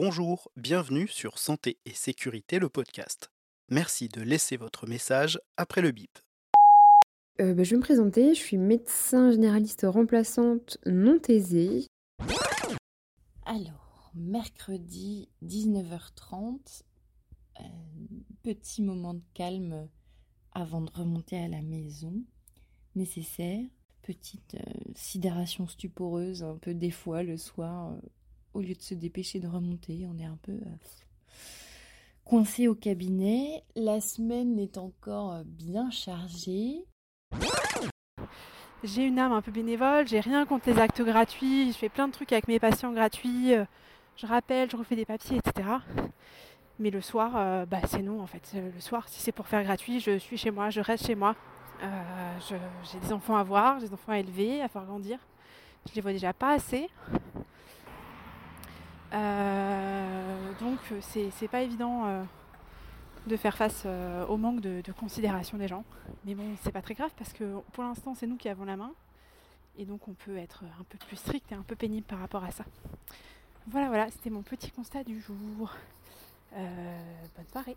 Bonjour, bienvenue sur Santé et Sécurité, le podcast. Merci de laisser votre message après le bip. Euh, bah, je vais me présenter, je suis médecin généraliste remplaçante non thésée. Alors, mercredi 19h30, euh, petit moment de calme avant de remonter à la maison, nécessaire. Petite euh, sidération stuporeuse, un peu des fois le soir, euh, au lieu de se dépêcher de remonter, on est un peu coincé au cabinet. La semaine est encore bien chargée. J'ai une âme un peu bénévole, j'ai rien contre les actes gratuits, je fais plein de trucs avec mes patients gratuits, je rappelle, je refais des papiers, etc. Mais le soir, euh, bah, c'est non en fait. Euh, le soir, si c'est pour faire gratuit, je suis chez moi, je reste chez moi. Euh, j'ai des enfants à voir, des enfants à élever, à faire grandir. Je les vois déjà pas assez. Donc c'est pas évident de faire face au manque de, considération des gens. Mais bon, c'est pas très grave parce que pour l'instant, c'est nous qui avons la main. Et donc on peut être un peu plus strict et un peu pénible par rapport à ça. Voilà, voilà, c'était mon petit constat du jour. Euh, bonne soirée.